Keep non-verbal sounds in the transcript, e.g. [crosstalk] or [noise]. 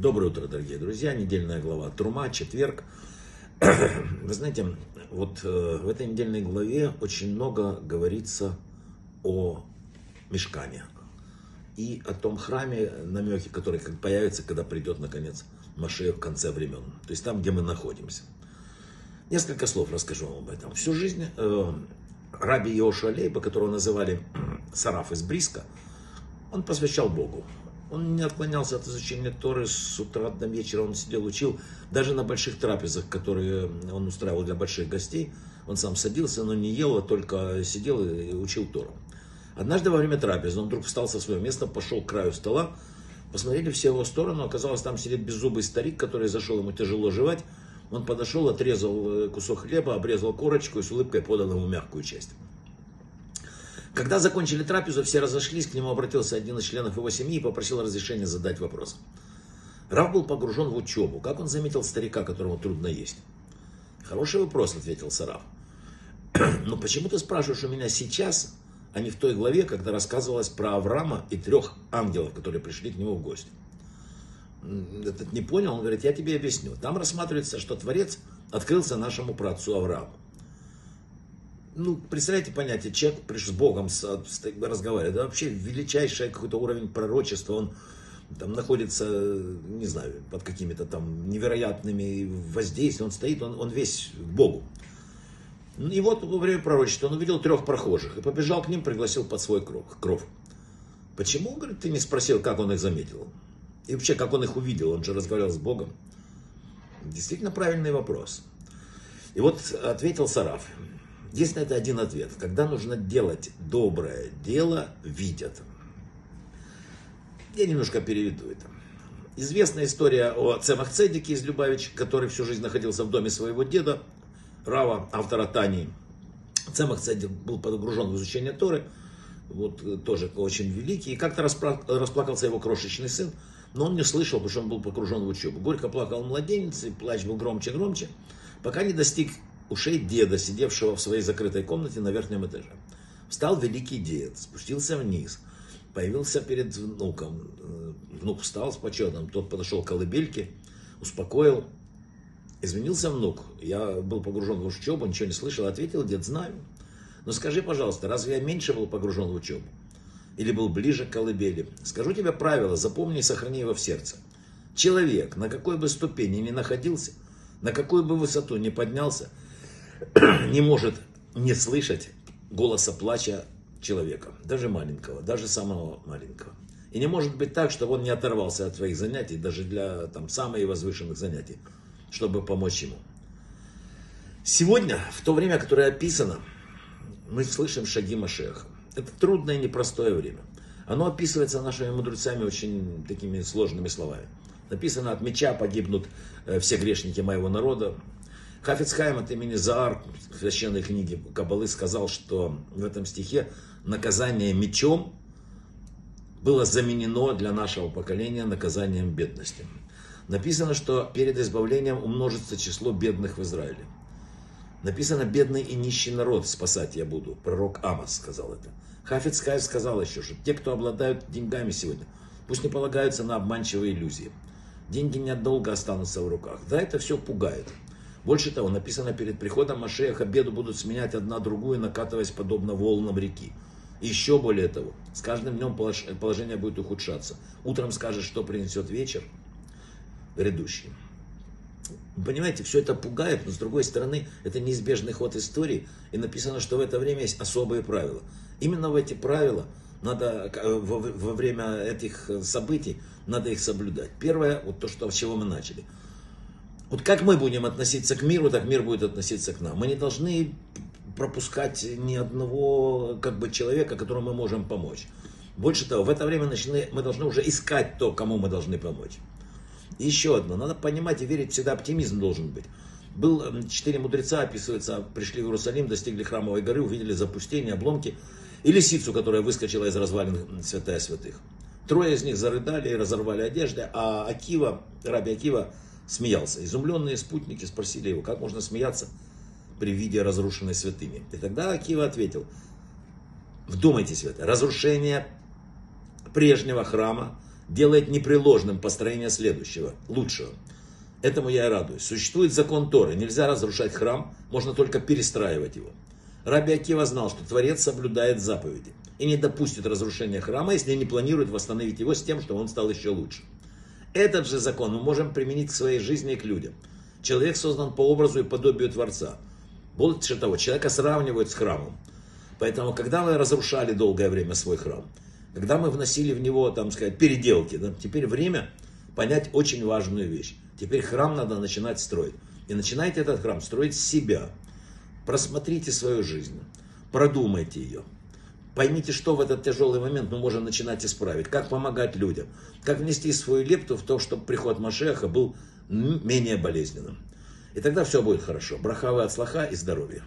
Доброе утро, дорогие друзья. Недельная глава Трума, четверг. [clears throat] Вы знаете, вот э, в этой недельной главе очень много говорится о мешкане и о том храме, намеки, который как появится, когда придет, наконец, Машех в конце времен. То есть там, где мы находимся. Несколько слов расскажу вам об этом. Всю жизнь э, раби Йоша Лейба, которого называли [clears throat] Сараф из Бриска, он посвящал Богу. Он не отклонялся от изучения Торы с утра до вечера, он сидел, учил. Даже на больших трапезах, которые он устраивал для больших гостей, он сам садился, но не ел, а только сидел и учил Тору. Однажды во время трапезы он вдруг встал со своего места, пошел к краю стола, посмотрели все его сторону, оказалось, там сидит беззубый старик, который зашел, ему тяжело жевать. Он подошел, отрезал кусок хлеба, обрезал корочку и с улыбкой подал ему мягкую часть. Когда закончили трапезу, все разошлись, к нему обратился один из членов его семьи и попросил разрешения задать вопрос. Рав был погружен в учебу. Как он заметил старика, которому трудно есть? Хороший вопрос, ответил Сараф. [clears throat] Но почему ты спрашиваешь у меня сейчас, а не в той главе, когда рассказывалось про Авраама и трех ангелов, которые пришли к нему в гости? Этот не понял, он говорит, я тебе объясню. Там рассматривается, что Творец открылся нашему праотцу Аврааму ну, представляете понятие, человек пришел с Богом с, с, разговаривает, да, вообще величайший какой-то уровень пророчества, он там находится, не знаю, под какими-то там невероятными воздействиями, он стоит, он, он весь к Богу. И вот во время пророчества он увидел трех прохожих и побежал к ним, пригласил под свой кров. кров. Почему, говорит, ты не спросил, как он их заметил? И вообще, как он их увидел? Он же разговаривал с Богом. Действительно правильный вопрос. И вот ответил Сараф. Есть на это один ответ. Когда нужно делать доброе дело, видят. Я немножко переведу это. Известная история о Цемах Цедике из Любавич, который всю жизнь находился в доме своего деда, Рава, автора Тани. Цемах Цедик был погружен в изучение Торы, вот э, тоже очень великий. И как-то расплакался его крошечный сын, но он не слышал, потому что он был погружен в учебу. Горько плакал младенец, и плач был громче и громче, пока не достиг ушей деда, сидевшего в своей закрытой комнате на верхнем этаже. Встал великий дед, спустился вниз, появился перед внуком. Э, внук встал с почетом, тот подошел к колыбельке, успокоил. Изменился внук. Я был погружен в учебу, ничего не слышал. Ответил дед, знаю. Но скажи, пожалуйста, разве я меньше был погружен в учебу? Или был ближе к колыбели? Скажу тебе правило, запомни и сохрани его в сердце. Человек, на какой бы ступени ни находился, на какую бы высоту ни поднялся, [clears throat] не может не слышать голоса плача человека, даже маленького, даже самого маленького. И не может быть так, чтобы он не оторвался от своих занятий, даже для там, самых возвышенных занятий, чтобы помочь ему. Сегодня, в то время, которое описано, мы слышим шаги Машеха. Это трудное и непростое время. Оно описывается нашими мудрецами очень такими сложными словами. Написано, от меча погибнут э, все грешники моего народа, Хафицхайм от имени Заар в священной книге Кабалы сказал, что в этом стихе наказание мечом было заменено для нашего поколения наказанием бедности. Написано, что перед избавлением умножится число бедных в Израиле. Написано, бедный и нищий народ спасать я буду. Пророк Амос сказал это. Хафиц сказал еще, что те, кто обладают деньгами сегодня, пусть не полагаются на обманчивые иллюзии. Деньги недолго останутся в руках. Да, это все пугает. Больше того, написано перед приходом Машеха беду будут сменять одна другую, накатываясь подобно волнам реки. Еще более того, с каждым днем положение будет ухудшаться. Утром скажешь, что принесет вечер грядущий. Понимаете, все это пугает, но с другой стороны, это неизбежный ход истории. И написано, что в это время есть особые правила. Именно в эти правила надо во, во время этих событий надо их соблюдать. Первое, вот то, что, с чего мы начали – вот как мы будем относиться к миру, так мир будет относиться к нам. Мы не должны пропускать ни одного как бы, человека, которому мы можем помочь. Больше того, в это время начны, мы должны уже искать то, кому мы должны помочь. Еще одно, надо понимать и верить, всегда оптимизм должен быть. Был четыре мудреца, описывается, пришли в Иерусалим, достигли храмовой горы, увидели запустение, обломки и лисицу, которая выскочила из развалин святая святых. Трое из них зарыдали и разорвали одежды, а Акива, раби Акива, смеялся. Изумленные спутники спросили его, как можно смеяться при виде разрушенной святыни. И тогда Акива ответил, вдумайтесь в это, разрушение прежнего храма делает непреложным построение следующего, лучшего. Этому я и радуюсь. Существует закон Торы. Нельзя разрушать храм, можно только перестраивать его. Раби Акива знал, что Творец соблюдает заповеди и не допустит разрушения храма, если не планирует восстановить его с тем, что он стал еще лучше. Этот же закон мы можем применить к своей жизни и к людям. Человек создан по образу и подобию Творца. Больше того, человека сравнивают с храмом. Поэтому, когда мы разрушали долгое время свой храм, когда мы вносили в него, там сказать, переделки, да, теперь время понять очень важную вещь. Теперь храм надо начинать строить. И начинайте этот храм строить с себя. Просмотрите свою жизнь, продумайте ее. Поймите, что в этот тяжелый момент мы можем начинать исправить, как помогать людям, как внести свою лепту в то, чтобы приход Машеха был менее болезненным. И тогда все будет хорошо. Брахавы от слаха и здоровья.